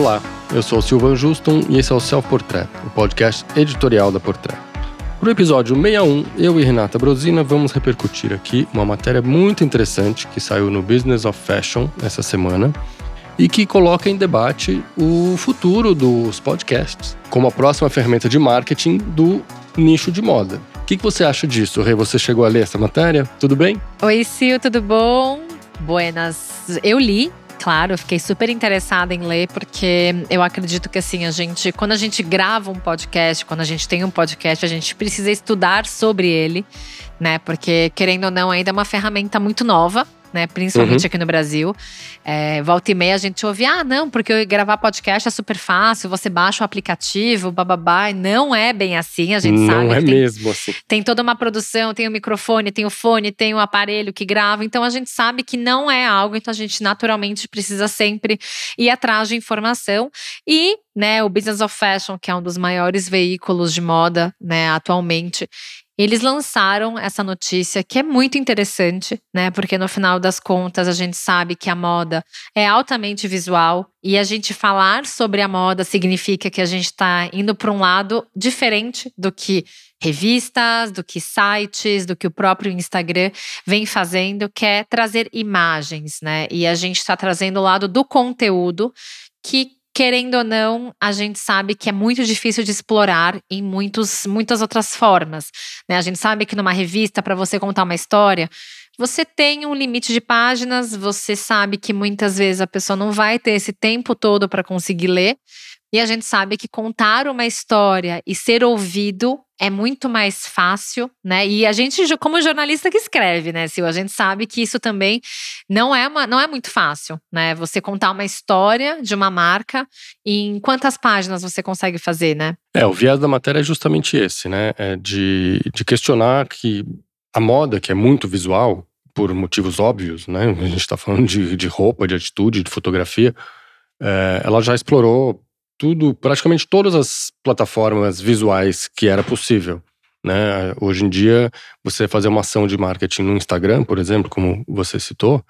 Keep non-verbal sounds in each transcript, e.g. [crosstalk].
Olá, eu sou o Silvan Juston e esse é o Self Portrait, o podcast editorial da Portrait. Para o episódio 61, eu e Renata Brosina vamos repercutir aqui uma matéria muito interessante que saiu no Business of Fashion essa semana e que coloca em debate o futuro dos podcasts como a próxima ferramenta de marketing do nicho de moda. O que, você acha disso, Rei? Você chegou a ler essa matéria? Tudo bem? Oi, Sil, tudo bom? Buenas. Eu li, claro, fiquei super interessada em ler, porque eu acredito que assim, a gente, quando a gente grava um podcast, quando a gente tem um podcast, a gente precisa estudar sobre ele, né? Porque, querendo ou não, ainda é uma ferramenta muito nova né? Principalmente uhum. aqui no Brasil. É, volta e meia a gente ouve, ah, não, porque gravar podcast é super fácil, você baixa o aplicativo, bababá. Não é bem assim, a gente não sabe. Não é tem, mesmo assim. Tem toda uma produção, tem o microfone, tem o fone, tem o aparelho que grava. Então a gente sabe que não é algo, então a gente naturalmente precisa sempre ir atrás de informação. E né, o Business of Fashion, que é um dos maiores veículos de moda né, atualmente, eles lançaram essa notícia que é muito interessante, né? Porque no final das contas a gente sabe que a moda é altamente visual e a gente falar sobre a moda significa que a gente está indo para um lado diferente do que revistas, do que sites, do que o próprio Instagram vem fazendo, que é trazer imagens, né? E a gente está trazendo o lado do conteúdo que querendo ou não, a gente sabe que é muito difícil de explorar em muitos, muitas outras formas. Né? A gente sabe que numa revista, para você contar uma história, você tem um limite de páginas, você sabe que muitas vezes a pessoa não vai ter esse tempo todo para conseguir ler. E a gente sabe que contar uma história e ser ouvido é muito mais fácil, né? E a gente, como jornalista que escreve, né, Sil, a gente sabe que isso também não é, uma, não é muito fácil, né? Você contar uma história de uma marca em quantas páginas você consegue fazer, né? É, o viés da matéria é justamente esse, né? É de, de questionar que a moda, que é muito visual, por motivos óbvios, né? A gente está falando de, de roupa, de atitude, de fotografia, é, ela já explorou tudo, praticamente todas as plataformas visuais que era possível. Né? Hoje em dia, você fazer uma ação de marketing no Instagram, por exemplo, como você citou,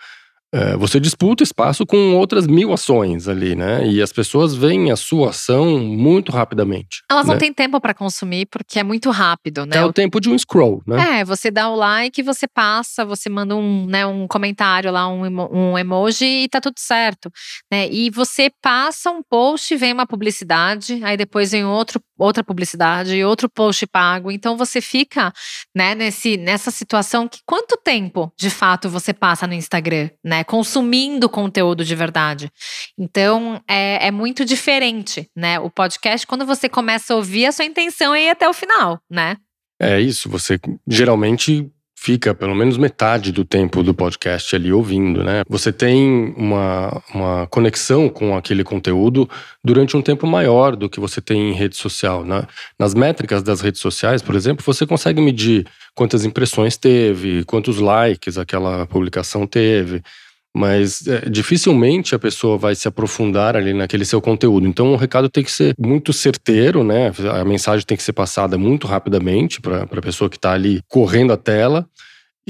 você disputa espaço com outras mil ações ali, né? E as pessoas veem a sua ação muito rapidamente. Elas né? não têm tempo para consumir porque é muito rápido, né? É o tempo de um scroll, né? É, você dá o like, você passa, você manda um, né, um comentário lá, um, um emoji e tá tudo certo, né? E você passa um post, vem uma publicidade, aí depois vem outro, outra publicidade outro post pago. Então você fica, né, nesse, nessa situação que quanto tempo de fato você passa no Instagram, né? né? Consumindo conteúdo de verdade. Então, é, é muito diferente, né? O podcast, quando você começa a ouvir, a sua intenção é ir até o final, né? É isso, você geralmente fica pelo menos metade do tempo do podcast ali ouvindo, né? Você tem uma, uma conexão com aquele conteúdo durante um tempo maior do que você tem em rede social, né? Nas métricas das redes sociais, por exemplo, você consegue medir quantas impressões teve, quantos likes aquela publicação teve mas é, dificilmente a pessoa vai se aprofundar ali naquele seu conteúdo. Então o recado tem que ser muito certeiro, né? A mensagem tem que ser passada muito rapidamente para a pessoa que está ali correndo a tela.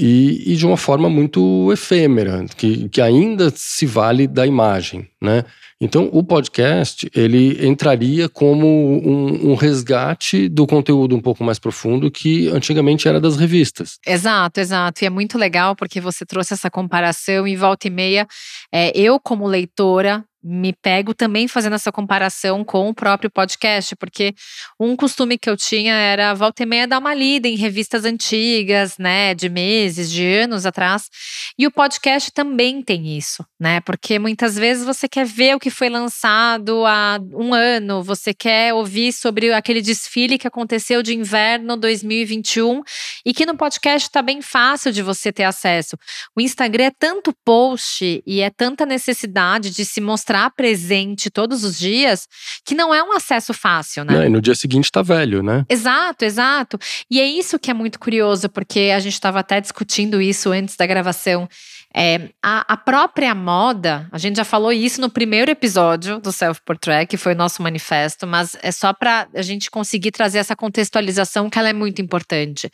E, e, de uma forma muito efêmera, que, que ainda se vale da imagem, né? Então, o podcast, ele entraria como um, um, resgate do conteúdo um pouco mais profundo que antigamente era das revistas. Exato, exato. E é muito legal porque você trouxe essa comparação e volta e meia, é, eu como leitora, me pego também fazendo essa comparação com o próprio podcast, porque um costume que eu tinha era volta e meia dar uma lida em revistas antigas, né, de meses, de anos atrás. E o podcast também tem isso, né? Porque muitas vezes você quer ver o que foi lançado há um ano, você quer ouvir sobre aquele desfile que aconteceu de inverno 2021 e que no podcast está bem fácil de você ter acesso. O Instagram é tanto post e é tanta necessidade de se mostrar presente todos os dias, que não é um acesso fácil, né? Não, e no dia seguinte tá velho, né? Exato, exato. E é isso que é muito curioso, porque a gente estava até discutindo isso antes da gravação. É, a, a, própria moda, a gente já falou isso no primeiro episódio do Self Portrait, que foi o nosso manifesto, mas é só para a gente conseguir trazer essa contextualização que ela é muito importante.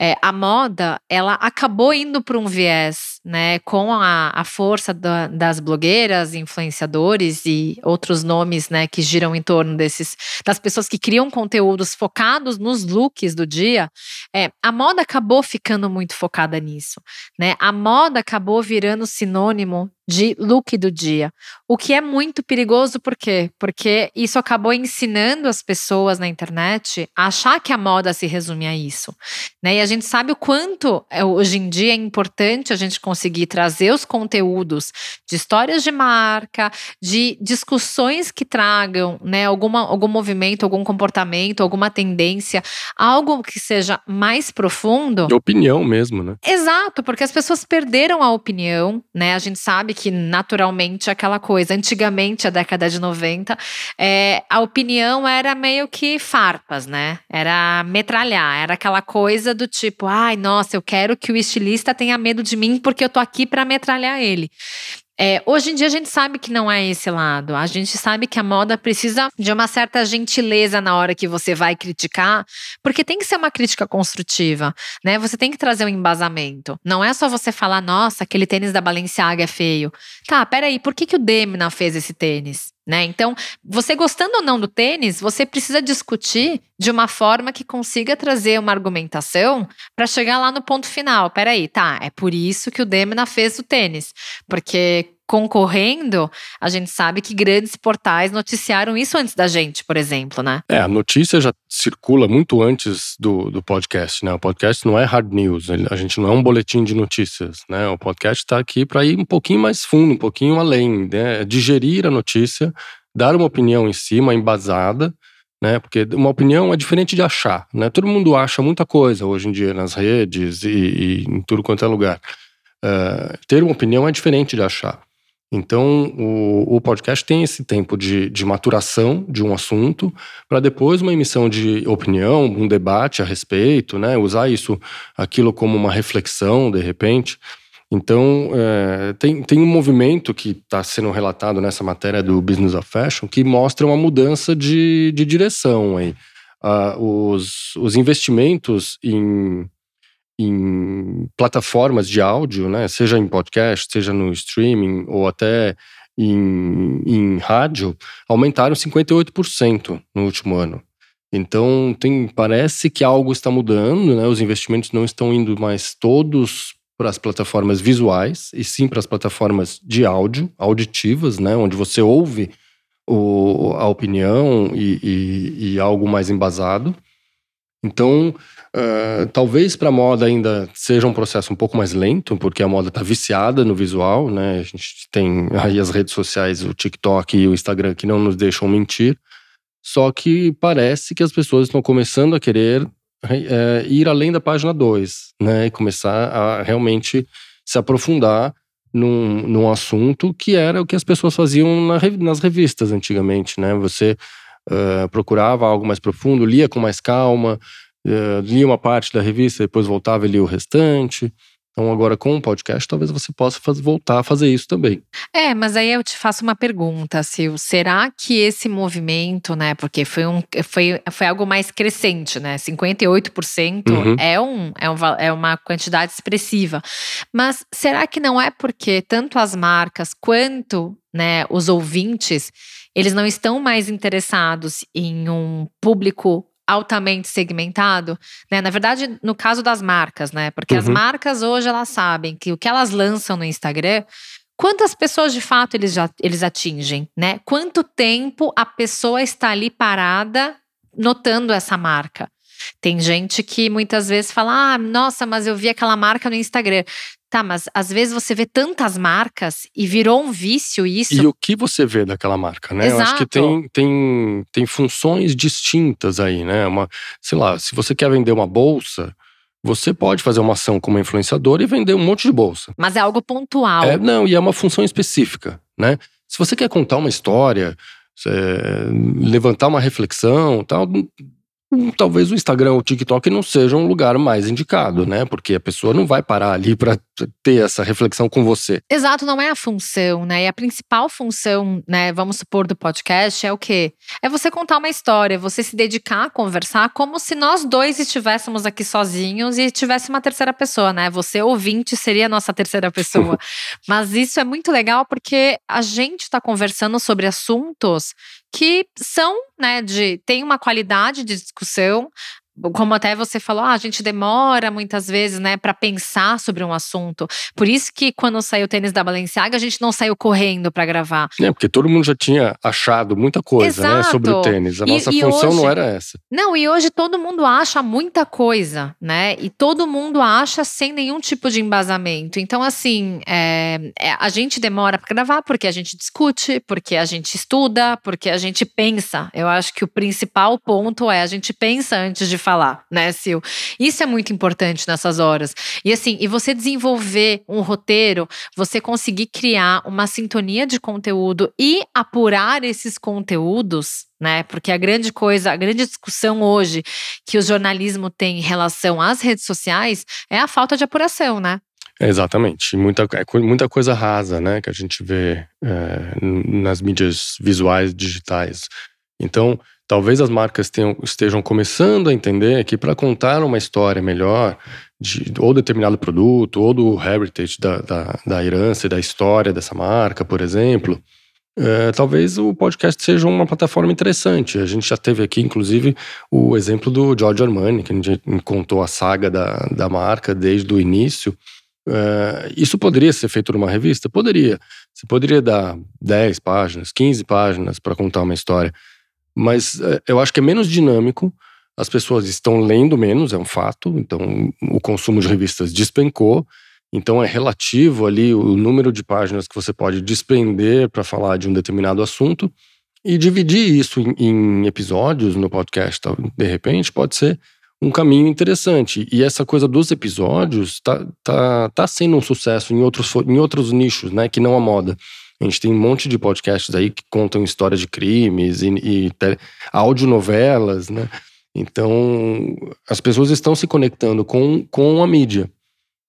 É, a moda, ela acabou indo para um viés né, com a, a força da, das blogueiras, influenciadores e outros nomes, né, que giram em torno desses das pessoas que criam conteúdos focados nos looks do dia, é, a moda acabou ficando muito focada nisso, né? A moda acabou virando sinônimo de look do dia. O que é muito perigoso, por quê? Porque isso acabou ensinando as pessoas na internet a achar que a moda se resume a isso. Né? E a gente sabe o quanto é, hoje em dia é importante a gente conseguir trazer os conteúdos de histórias de marca, de discussões que tragam né, alguma, algum movimento, algum comportamento, alguma tendência, algo que seja mais profundo. De opinião mesmo, né? Exato, porque as pessoas perderam a opinião, né? A gente sabe que naturalmente aquela coisa, antigamente, a década de 90, é, a opinião era meio que farpas, né? Era metralhar, era aquela coisa do tipo, ai, nossa, eu quero que o estilista tenha medo de mim porque eu tô aqui para metralhar ele. É, hoje em dia a gente sabe que não é esse lado. A gente sabe que a moda precisa de uma certa gentileza na hora que você vai criticar, porque tem que ser uma crítica construtiva, né? Você tem que trazer um embasamento. Não é só você falar, nossa, aquele tênis da Balenciaga é feio. Tá, peraí, por que, que o Demna fez esse tênis? Né? Então, você gostando ou não do tênis, você precisa discutir de uma forma que consiga trazer uma argumentação para chegar lá no ponto final. Peraí, tá, é por isso que o Demna fez o tênis. Porque concorrendo, a gente sabe que grandes portais noticiaram isso antes da gente, por exemplo, né? É, a notícia já circula muito antes do, do podcast, né? O podcast não é hard news, a gente não é um boletim de notícias, né? O podcast está aqui para ir um pouquinho mais fundo, um pouquinho além, né? Digerir a notícia, dar uma opinião em cima, embasada, né? Porque uma opinião é diferente de achar, né? Todo mundo acha muita coisa hoje em dia nas redes e, e em tudo quanto é lugar. Uh, ter uma opinião é diferente de achar. Então, o, o, podcast tem esse tempo de, de maturação de um assunto, para depois uma emissão de opinião, um debate a respeito, né? Usar isso, aquilo como uma reflexão, de repente. Então, é, tem, tem um movimento que está sendo relatado nessa matéria do Business of Fashion que mostra uma mudança de, de direção aí. Uh, os, os investimentos em em plataformas de áudio, né, seja em podcast, seja no streaming ou até em, em rádio, aumentaram 58% no último ano. Então, tem, parece que algo está mudando, né? Os investimentos não estão indo mais todos para as plataformas visuais, e sim para as plataformas de áudio, auditivas, né? Onde você ouve o, a opinião e, e, e algo mais embasado. Então, uh, talvez para a moda ainda seja um processo um pouco mais lento, porque a moda está viciada no visual, né? A gente tem aí as redes sociais, o TikTok e o Instagram que não nos deixam mentir. Só que parece que as pessoas estão começando a querer é, ir além da página 2, né? E começar a realmente se aprofundar num, num assunto que era o que as pessoas faziam na, nas revistas antigamente, né? Você uh, procurava algo mais profundo, lia com mais calma, uh, lia uma parte da revista, depois voltava e lia o restante. Então, agora com o podcast, talvez você possa voltar a fazer isso também. É, mas aí eu te faço uma pergunta, Sil. Será que esse movimento, né? Porque foi, um, foi, foi algo mais crescente, né? 58% uhum. é, um, é, um, é uma quantidade expressiva. Mas será que não é porque tanto as marcas quanto né, os ouvintes eles não estão mais interessados em um público altamente segmentado, né? Na verdade, no caso das marcas, né? Porque uhum. as marcas hoje elas sabem que o que elas lançam no Instagram, quantas pessoas de fato eles já eles atingem, né? Quanto tempo a pessoa está ali parada notando essa marca? Tem gente que muitas vezes fala: "Ah, nossa, mas eu vi aquela marca no Instagram". Tá, mas às vezes você vê tantas marcas e virou um vício isso. E o que você vê daquela marca, né? Exato. Eu acho que tem, tem, tem funções distintas aí, né? Uma, sei lá, se você quer vender uma bolsa, você pode fazer uma ação como influenciador e vender um monte de bolsa. Mas é algo pontual. É, não, e é uma função específica, né? Se você quer contar uma história, é, levantar uma reflexão, tal, talvez o Instagram ou o TikTok não seja um lugar mais indicado, né? Porque a pessoa não vai parar ali para ter essa reflexão com você. Exato, não é a função, né? E a principal função, né, vamos supor, do podcast é o quê? É você contar uma história, você se dedicar a conversar como se nós dois estivéssemos aqui sozinhos e tivesse uma terceira pessoa, né? Você ouvinte seria a nossa terceira pessoa. [laughs] Mas isso é muito legal porque a gente está conversando sobre assuntos que são, né, de tem uma qualidade de discussão, como até você falou, ah, a gente demora muitas vezes, né, para pensar sobre um assunto. Por isso que quando saiu o tênis da Balenciaga, a gente não saiu correndo para gravar. É, porque todo mundo já tinha achado muita coisa, né, sobre o tênis. A nossa e, função hoje, não era essa. Não, e hoje todo mundo acha muita coisa, né? E todo mundo acha sem nenhum tipo de embasamento. Então, assim, é, é, a gente demora para gravar porque a gente discute, porque a gente estuda, porque a gente pensa. Eu acho que o principal ponto é a gente pensa antes de falar, né, Sil? Isso é muito importante nessas horas. E assim, e você desenvolver um roteiro, você conseguir criar uma sintonia de conteúdo e apurar esses conteúdos, né? Porque a grande coisa, a grande discussão hoje que o jornalismo tem em relação às redes sociais é a falta de apuração, né? exatamente. Muita, é muita coisa rasa, né? Que a gente vê é, nas mídias visuais digitais. Então, Talvez as marcas tenham, estejam começando a entender que para contar uma história melhor de ou determinado produto, ou do heritage da, da, da herança e da história dessa marca, por exemplo, é, talvez o podcast seja uma plataforma interessante. A gente já teve aqui, inclusive, o exemplo do George Armani, que a gente contou a saga da, da marca desde o início. É, isso poderia ser feito numa revista? Poderia. Você poderia dar 10 páginas, 15 páginas para contar uma história. Mas é, eu acho que é menos dinâmico. As pessoas estão lendo menos, é um fato. Então, o consumo de revistas despencou. Então, é relativo ali o número de páginas que você pode desprender para falar de um determinado assunto. E dividir isso em, em episódios no podcast, de repente, pode ser um caminho interessante. E essa coisa dos episódios tá, tá, tá sendo um sucesso em outros, em outros nichos, né? Que não a moda. A gente tem um monte de podcasts aí que contam histórias de crimes e, e audionovelas, né? Então, as pessoas estão se conectando com, com a mídia.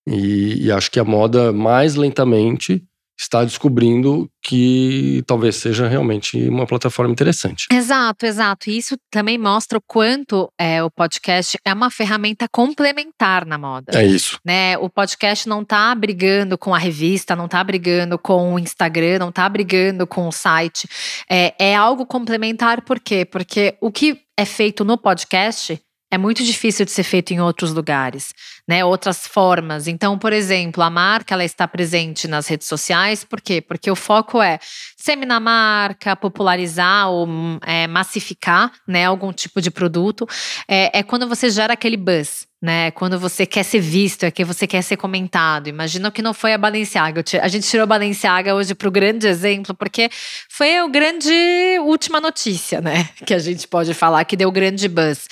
E, e acho que a moda, mais lentamente, está descobrindo que talvez seja realmente uma plataforma interessante. Exato, exato. E isso também mostra o quanto é, o podcast é uma ferramenta complementar na moda. É isso. Né? O podcast não está brigando com a revista, não está brigando com o Instagram, não está brigando com o site. É, é algo complementar, por quê? Porque o que é feito no podcast é muito difícil de ser feito em outros lugares, né? Outras formas. Então, por exemplo, a marca ela está presente nas redes sociais, por quê? Porque o foco é seminar a marca, popularizar ou é, massificar, né? Algum tipo de produto. É, é quando você gera aquele buzz, né? Quando você quer ser visto, é que você quer ser comentado. Imagina que não foi a Balenciaga. A gente tirou a Balenciaga hoje para o grande exemplo, porque foi o grande última notícia, né? Que a gente pode falar que deu grande buzz.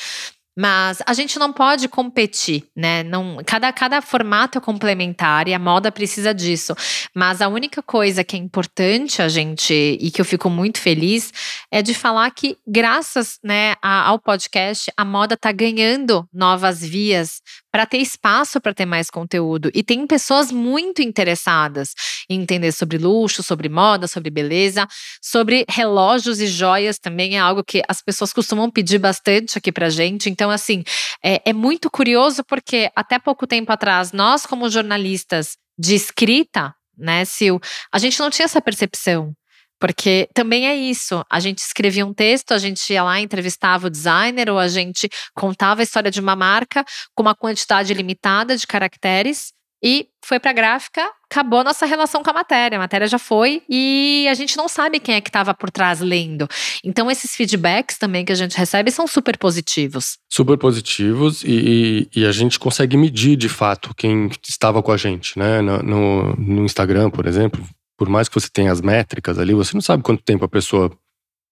Mas a gente não pode competir, né? Não, cada, cada formato é complementar e a moda precisa disso. Mas a única coisa que é importante a gente e que eu fico muito feliz é de falar que, graças né, ao podcast, a moda está ganhando novas vias para ter espaço para ter mais conteúdo. E tem pessoas muito interessadas em entender sobre luxo, sobre moda, sobre beleza, sobre relógios e joias também é algo que as pessoas costumam pedir bastante aqui para gente. Então, assim, é, é muito curioso porque até pouco tempo atrás, nós, como jornalistas de escrita, né, Sil, a gente não tinha essa percepção. Porque também é isso. A gente escrevia um texto, a gente ia lá, entrevistava o designer, ou a gente contava a história de uma marca com uma quantidade limitada de caracteres. E foi para a gráfica, acabou a nossa relação com a matéria. A matéria já foi e a gente não sabe quem é que estava por trás lendo. Então, esses feedbacks também que a gente recebe são super positivos. Super positivos e, e a gente consegue medir de fato quem estava com a gente, né? No, no, no Instagram, por exemplo, por mais que você tenha as métricas ali, você não sabe quanto tempo a pessoa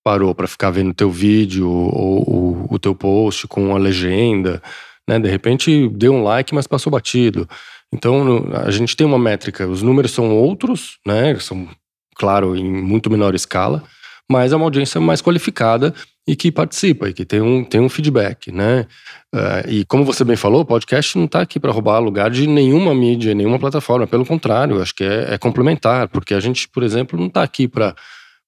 parou para ficar vendo o teu vídeo ou, ou, o teu post com a legenda, né? De repente deu um like, mas passou batido. Então a gente tem uma métrica, os números são outros, né? São, claro, em muito menor escala, mas é uma audiência mais qualificada e que participa e que tem um, tem um feedback, né? Uh, e como você bem falou, o podcast não está aqui para roubar lugar de nenhuma mídia, nenhuma plataforma. Pelo contrário, acho que é, é complementar, porque a gente, por exemplo, não está aqui para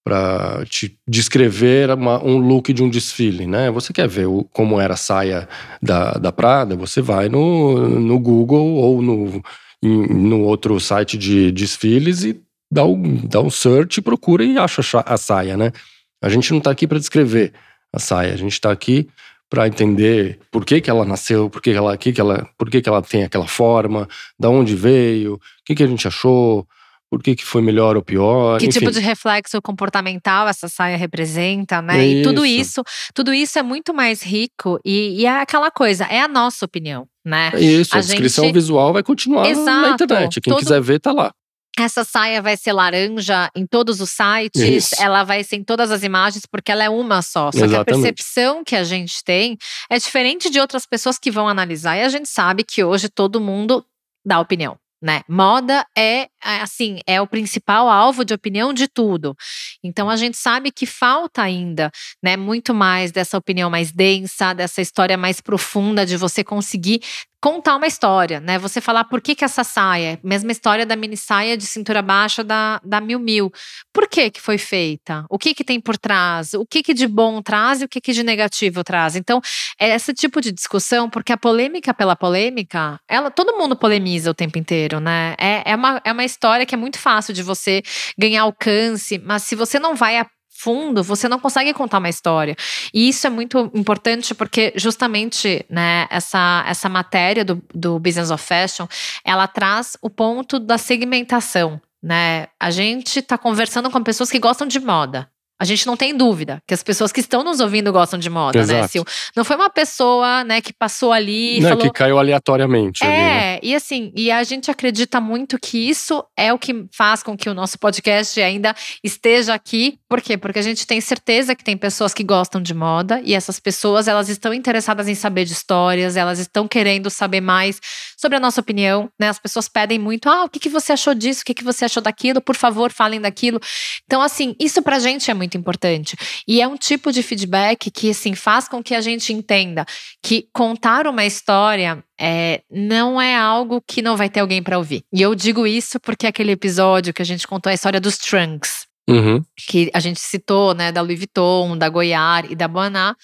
para te descrever uma, um look de um desfile, né? Você quer ver o, como era a saia da, da Prada, você vai no, no Google ou no, em, no outro site de desfiles e dá um, dá um search, procura e acha a saia, né? A gente não está aqui para descrever a saia. A gente está aqui para entender por que, que ela nasceu, por que, que ela, que que ela, por que, que ela tem aquela forma, da onde veio, o que, que a gente achou, por que, que foi melhor ou pior. Que enfim. tipo de reflexo comportamental essa saia representa, né? E tudo isso, tudo isso é muito mais rico e, e, é aquela coisa, é a nossa opinião, né? Isso, a, a descrição gente... visual vai continuar Exato. na internet. Quem Todo... quiser ver, tá lá. Essa saia vai ser laranja em todos os sites, Isso. ela vai ser em todas as imagens, porque ela é uma só. Só Exatamente. que a percepção que a gente tem é diferente de outras pessoas que vão analisar. E a gente sabe que hoje todo mundo dá opinião né? Moda é, é assim, é o principal alvo de opinião de tudo. Então a gente sabe que falta ainda, né, muito mais dessa opinião mais densa, dessa história mais profunda de você conseguir contar uma história, né? Você falar por que, que essa saia, mesma história da mini saia de cintura baixa da, da Mil Mil. Por que que foi feita? O que que tem por trás? O que que de bom traz e o que que de negativo traz? Então, é esse tipo de discussão, porque a polêmica pela polêmica, ela, todo mundo polemiza o tempo inteiro, né? É, é, uma, é uma história que é muito fácil de você ganhar alcance, mas se você não vai a fundo, você não consegue contar uma história. E isso é muito importante porque justamente, né, essa, essa matéria do, do Business of Fashion, ela traz o ponto da segmentação, né? A gente está conversando com pessoas que gostam de moda. A gente não tem dúvida que as pessoas que estão nos ouvindo gostam de moda, né, Exato. né, Sil? Não foi uma pessoa, né, que passou ali e não, falou… que caiu aleatoriamente. É, ali, né? e assim, e a gente acredita muito que isso é o que faz com que o nosso podcast ainda esteja aqui. Por quê? Porque a gente tem certeza que tem pessoas que gostam de moda e essas pessoas, elas estão interessadas em saber de histórias, elas estão querendo saber mais sobre a nossa opinião, né? As pessoas pedem muito, ah, o que, que você achou disso? O que, que você achou daquilo? Por favor, falem daquilo. Então, assim, isso pra gente é muito importante. E é um tipo de feedback que, assim, faz com que a gente entenda que contar uma história é, não é algo que não vai ter alguém para ouvir. E eu digo isso porque aquele episódio que a gente contou a história dos Trunks. Uhum. Que a gente citou, né, da Louis Vuitton, da Goiar e da Boaná,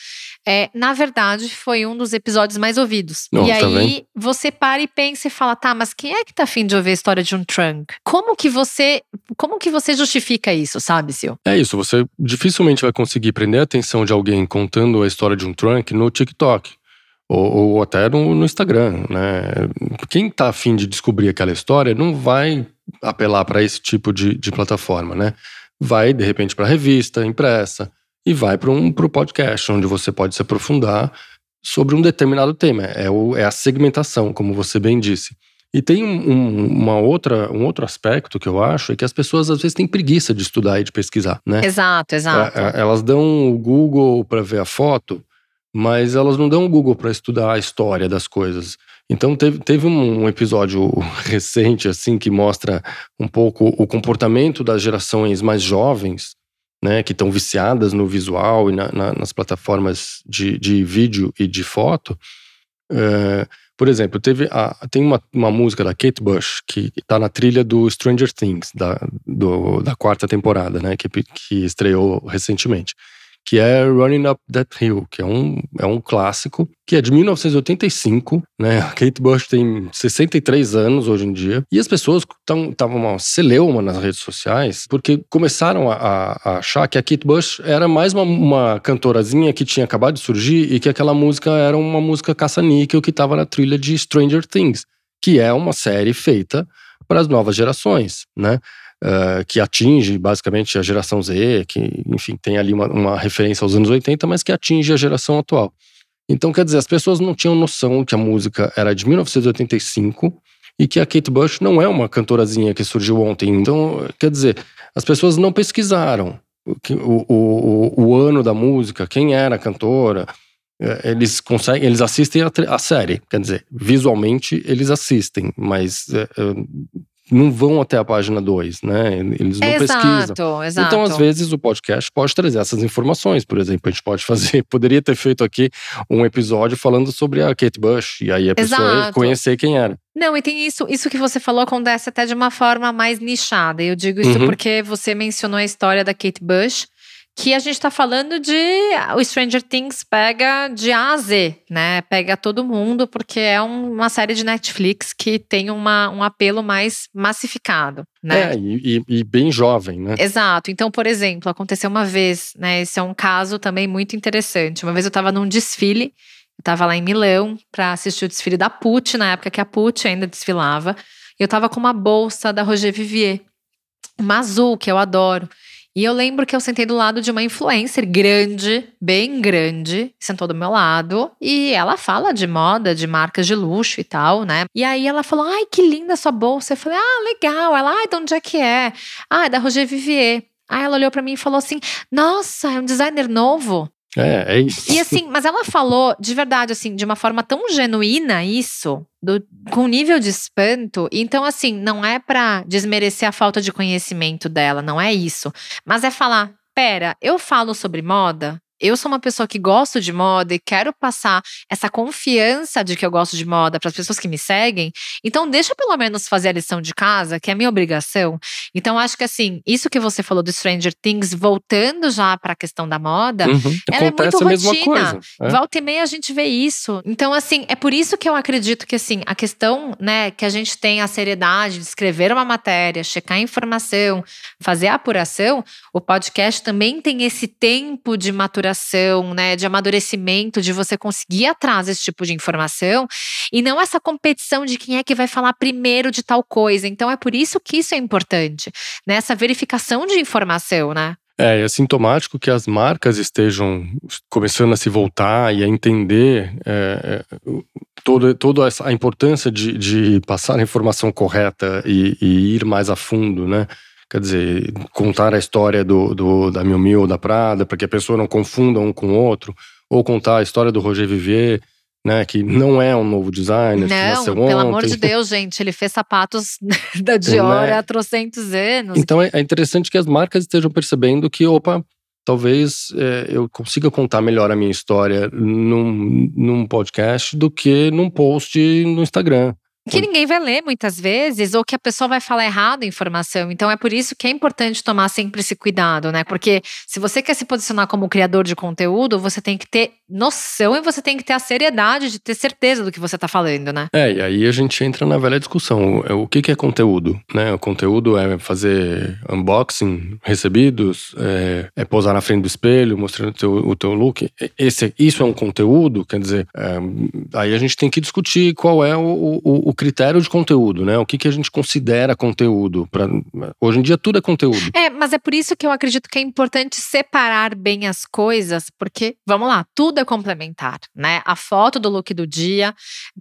é, na verdade foi um dos episódios mais ouvidos. Oh, e tá aí você para e pensa e fala, tá, mas quem é que tá afim de ouvir a história de um trunk? Como que você, como que você justifica isso, sabe, Sil? É isso, você dificilmente vai conseguir prender a atenção de alguém contando a história de um trunk no TikTok. Ou, ou até no, no, Instagram, né? Quem tá afim de descobrir aquela história não vai apelar para esse tipo de, de plataforma, né? Vai de repente para a revista impressa e vai para um pro podcast, onde você pode se aprofundar sobre um determinado tema. É, o, é a segmentação, como você bem disse. E tem um, uma outra, um outro aspecto que eu acho é que as pessoas às vezes têm preguiça de estudar e de pesquisar, né? Exato, exato. É, é, elas dão o Google para ver a foto, mas elas não dão o Google para estudar a história das coisas. Então teve, teve um episódio [laughs] recente assim que mostra um pouco o comportamento das gerações mais jovens, né, que estão viciadas no visual e na, na, nas plataformas de, de, vídeo e de foto. É, por exemplo, teve a, tem uma, uma música da Kate Bush que está na trilha do Stranger Things da, do, da quarta temporada, né, que, que estreou recentemente que é Running Up That Hill, que é um, é um clássico, que é de 1985, né? A Kate Bush tem 63 anos hoje em dia, e as pessoas estavam uma celeuma nas redes sociais, porque começaram a, a, achar que a Kate Bush era mais uma, uma cantorazinha que tinha acabado de surgir e que aquela música era uma música caça-níquel que estava na trilha de Stranger Things, que é uma série feita para as novas gerações, né? Uh, que atinge basicamente a geração Z, que, enfim, tem ali uma, uma referência aos anos 80, mas que atinge a geração atual. Então, quer dizer, as pessoas não tinham noção que a música era de 1985 e que a Kate Bush não é uma cantorazinha que surgiu ontem. Então, quer dizer, as pessoas não pesquisaram o, o, o, ano da música, quem era a cantora. Eh, eles conseguem, eles assistem a, a série, quer dizer, visualmente eles assistem, mas não vão até a página 2, né? Eles não exato, pesquisam. Exato. Então, às vezes, o podcast pode trazer essas informações. Por exemplo, a gente pode fazer, [laughs] poderia ter feito aqui um episódio falando sobre a Kate Bush, e aí a pessoa Exato. conhecer quem era. Não, e tem isso, isso que você falou acontece até de uma forma mais nichada. Eu digo isso Uhum. porque você mencionou a história da Kate Bush, que a gente tá falando de o Stranger Things pega de A a Z, né? Pega todo mundo, porque é um- uma série de Netflix que tem uma, um apelo mais massificado, né? É, e, e- e bem jovem, né? Exato. Então, por exemplo, aconteceu uma vez, né? Esse é um caso também muito interessante. Uma vez eu estava num desfile, eu estava lá em Milão para assistir o desfile da Pucci, na época que a Pucci ainda desfilava. E eu estava com uma bolsa da Roger Vivier, uma azul, que eu adoro. E eu lembro que eu sentei do lado de uma influencer grande, bem grande, sentou do meu lado, e ela fala de moda, de marcas de luxo e tal, né? E aí ela falou: Ai, que linda sua bolsa. Eu falei: Ah, legal. Ela, ai, de onde é que é? Ah, é da Roger Vivier. Aí ela olhou pra mim e falou assim: Nossa, é um designer novo. É, é isso. E assim, mas ela falou de verdade, assim, de uma forma tão genuína isso, do, com nível de espanto. Então, assim, não é pra desmerecer a falta de conhecimento dela, não é isso. Mas é falar: pera, eu falo sobre moda. Eu sou uma pessoa que gosto de moda e quero passar essa confiança de que eu gosto de moda para as pessoas que me seguem. Então, deixa eu pelo menos fazer a lição de casa, que é a minha obrigação. Então, acho que assim, isso que você falou do Stranger Things, voltando já para a questão da moda, Uhum. ela é Acontece muito a mesma rotina. coisa. é. Volta e meia a gente vê isso. Então, assim, é por isso que eu acredito que, assim, a questão, né, que a gente tem a seriedade de escrever uma matéria, checar a informação, fazer a apuração, o podcast também tem esse tempo de maturação, né, de amadurecimento, de você conseguir ir atrás desse tipo de informação e não essa competição de quem é que vai falar primeiro de tal coisa. Então, é por isso que isso é importante, né, essa verificação de informação, né? É, é sintomático que as marcas estejam começando a se voltar e a entender é, é, toda, toda essa, a importância de, de passar a informação correta e, e ir mais a fundo, né? Quer dizer, contar a história do, do- da Miu Miu ou da Prada, para que a pessoa não confunda um com o outro, ou contar a história do Roger Vivier, né? Que não é um novo designer, Não, pelo amor ontem. de Deus, gente, ele fez sapatos [laughs] da Dior Né? há trocentos anos. Então é, é interessante que as marcas estejam percebendo que, opa, talvez é, eu consiga contar melhor a minha história num, num podcast do que num post no Instagram. Que ninguém vai ler muitas vezes, ou que a pessoa vai falar errado a informação. Então é por isso que é importante tomar sempre esse cuidado, né? Porque se você quer se posicionar como criador de conteúdo, você tem que ter noção e você tem que ter a seriedade de ter certeza do que você tá falando, né? É, e aí a gente entra na velha discussão. O, o que, que é conteúdo? Né? O conteúdo é fazer unboxing, recebidos, é, é posar na frente do espelho, mostrando o teu, o teu look. Esse, isso é um conteúdo? Quer dizer, é, aí a gente tem que discutir qual é o, o, o critério de conteúdo, né? O que, que a gente considera conteúdo. Pra, hoje em dia tudo é conteúdo. É, mas é por isso que eu acredito que é importante separar bem as coisas, porque, vamos lá, tudo é complementar, né? A foto do look do dia,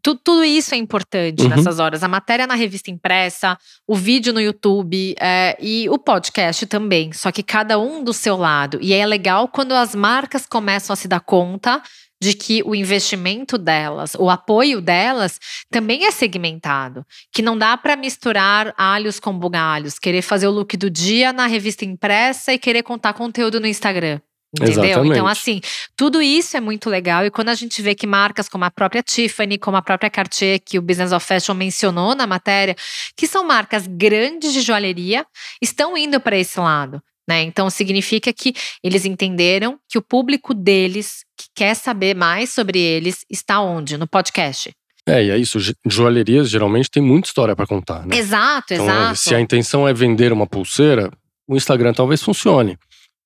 tu- tudo isso é importante Uhum. nessas horas. A matéria na revista impressa, o vídeo no YouTube é, e o podcast também, só que cada um do seu lado. E é legal quando as marcas começam a se dar conta de que o investimento delas, o apoio delas, também é segmentado. Que não dá para misturar alhos com bugalhos, querer fazer o look do dia na revista impressa e querer contar conteúdo no Instagram. Entendeu? Exatamente. Então, assim, tudo isso é muito legal. E quando a gente vê que marcas como a própria Tiffany, como a própria Cartier, que o Business of Fashion mencionou na matéria, que são marcas grandes de joalheria, estão indo para esse lado. Né? Então, significa que eles entenderam que o público deles, que quer saber mais sobre eles, está onde? No podcast. É, e é isso. jo- Joalherias geralmente tem muita história para contar, né? Exato, Então, exato. se a intenção é vender uma pulseira, o Instagram talvez funcione.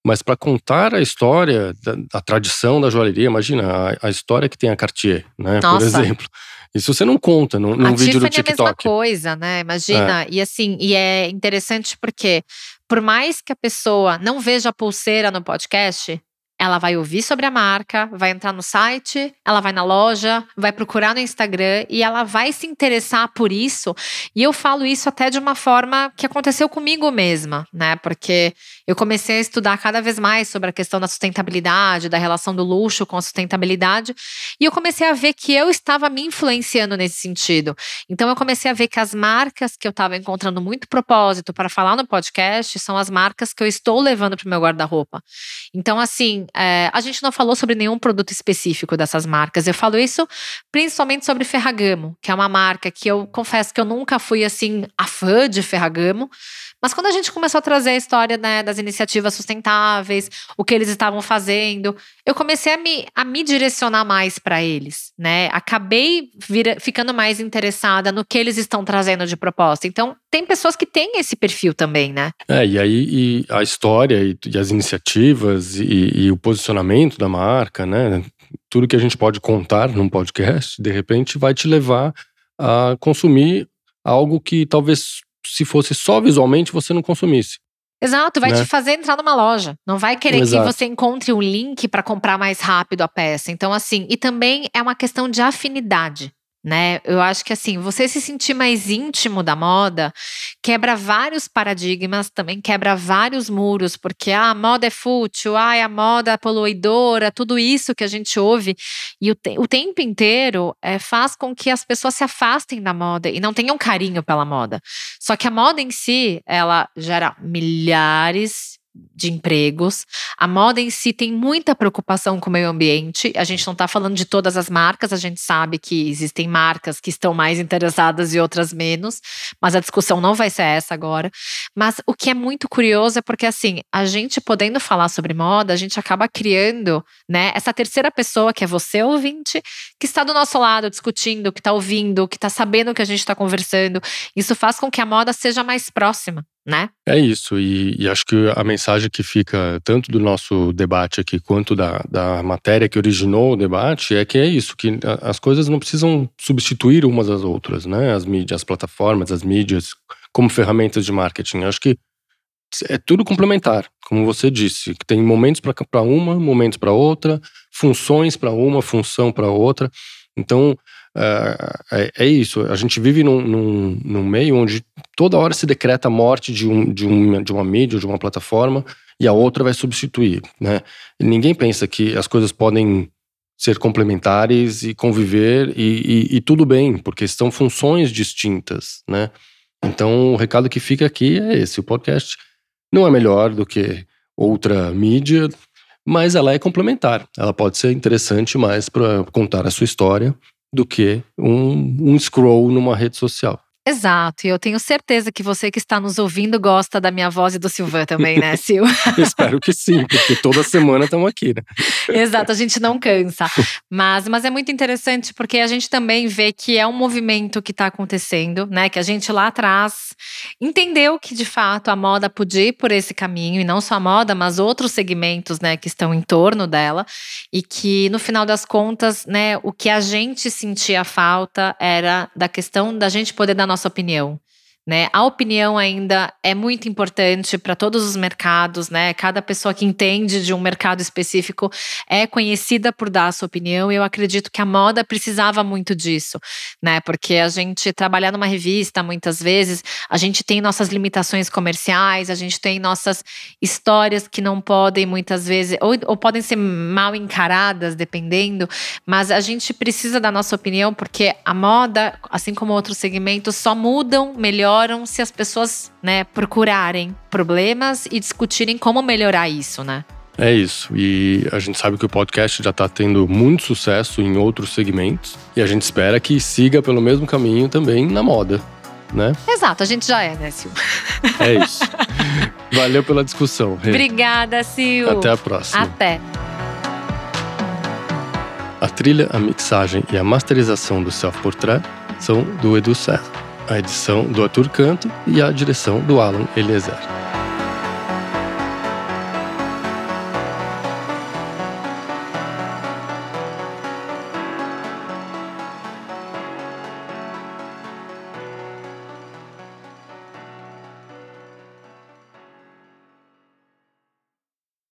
Mas para contar a história da, da tradição da joalheria, imagina a, a história que tem a Cartier, né? Por Nossa. exemplo. Isso você não conta num, num a vídeo do Tiffany é a mesma TikTok. coisa, né? Imagina. E assim, e é interessante porque, por mais que a pessoa não veja a pulseira no podcast, ela vai ouvir sobre a marca, vai entrar no site, ela vai na loja, vai procurar no Instagram e ela vai se interessar por isso. E eu falo isso até de uma forma que aconteceu comigo mesma, né? Porque eu comecei a estudar cada vez mais sobre a questão da sustentabilidade, da relação do luxo com a sustentabilidade, e eu comecei a ver que eu estava me influenciando nesse sentido. Então eu comecei a ver que as marcas que eu estava encontrando muito propósito para falar no podcast são as marcas que eu estou levando para o meu guarda-roupa. Então, assim, é, a gente não falou sobre nenhum produto específico dessas marcas. Eu falo isso principalmente sobre Ferragamo, que é uma marca que eu confesso que eu nunca fui assim a fã de Ferragamo. Mas quando a gente começou a trazer a história né, das iniciativas sustentáveis, o que eles estavam fazendo, eu comecei a me, a me direcionar mais para eles, né? Acabei vira, ficando mais interessada no que eles estão trazendo de proposta. Então, tem pessoas que têm esse perfil também, né? É, e aí e a história e, e as iniciativas e, e o posicionamento da marca, né? Tudo que a gente pode contar num podcast, de repente, vai te levar a consumir algo que talvez se fosse só visualmente, você não consumisse. Exato, vai né? te fazer entrar numa loja. Não vai querer Exato. que você encontre um link para comprar mais rápido a peça. Então, assim, e também é uma questão de afinidade né? Eu acho que assim, você se sentir mais íntimo da moda quebra vários paradigmas, também quebra vários muros, porque ah, a moda é fútil, ah, a moda poluidora, tudo isso que a gente ouve e o, te o tempo inteiro é, faz com que as pessoas se afastem da moda e não tenham carinho pela moda. Só que a moda em si, ela gera milhares de empregos. A moda em si tem muita preocupação com o meio ambiente. A gente não está falando de todas as marcas, a gente sabe que existem marcas que estão mais interessadas e outras menos, mas a discussão não vai ser essa agora. Mas o que é muito curioso é porque assim, a gente podendo falar sobre moda, a gente acaba criando, né, essa terceira pessoa que é você ouvinte, que está do nosso lado discutindo, que está ouvindo, que está sabendo o que a gente está conversando. Isso faz com que a moda seja mais próxima né? É isso, e, e, acho que a mensagem que fica tanto do nosso debate aqui quanto da, da matéria que originou o debate é que é isso, que as coisas não precisam substituir umas às outras, né? As mídias, as plataformas, as mídias, como ferramentas de marketing. Acho que é tudo complementar, como você disse, que tem momentos para uma, momentos para outra, funções para uma, função para outra. Então, é, é, isso. A gente vive num, num, num, meio onde toda hora se decreta a morte de, um, de, um, de uma mídia, de uma plataforma, e a outra vai substituir. Né? E ninguém pensa que as coisas podem ser complementares e conviver, e, e, e tudo bem, porque são funções distintas. Né? Então, o recado que fica aqui é esse: o podcast não é melhor do que outra mídia, mas ela é complementar. Ela pode ser interessante mais para contar a sua história do que um, um scroll numa rede social. Exato, e eu tenho certeza que você que está nos ouvindo gosta da minha voz e do Silvan também, né, [laughs] Sil? Espero que sim, porque toda semana estamos aqui, né? [laughs] Exato, a gente não cansa. Mas, mas é muito interessante porque a gente também vê que é um movimento que está acontecendo, né? Que a gente lá atrás entendeu que de fato a moda podia ir por esse caminho, e não só a moda, mas outros segmentos, né, que estão em torno dela, e que no final das contas, né, o que a gente sentia falta era da questão da gente poder dar nossa opinião. Né? A opinião ainda é muito importante para todos os mercados, né? Cada pessoa que entende de um mercado específico é conhecida por dar a sua opinião. E eu acredito que a moda precisava muito disso, né? Porque a gente trabalhar numa revista, muitas vezes, a gente tem nossas limitações comerciais, a gente tem nossas histórias que não podem, muitas vezes, ou, ou podem ser mal encaradas, dependendo, mas a gente precisa da nossa opinião, porque a moda, assim como outros segmentos, só mudam melhor melhoram se as pessoas, né, procurarem problemas e discutirem como melhorar isso, né? É isso. E a gente sabe que o podcast já está tendo muito sucesso em outros segmentos. E a gente espera que siga pelo mesmo caminho também na moda, né? Exato, a gente já é, né, Sil? É isso. [laughs] Valeu pela discussão. Rê. Obrigada, Sil. Até a próxima. Até. A trilha, a mixagem e a masterização do Self Portrait são do Edu César a edição do Arthur Canto e a direção do Alan Eliezer.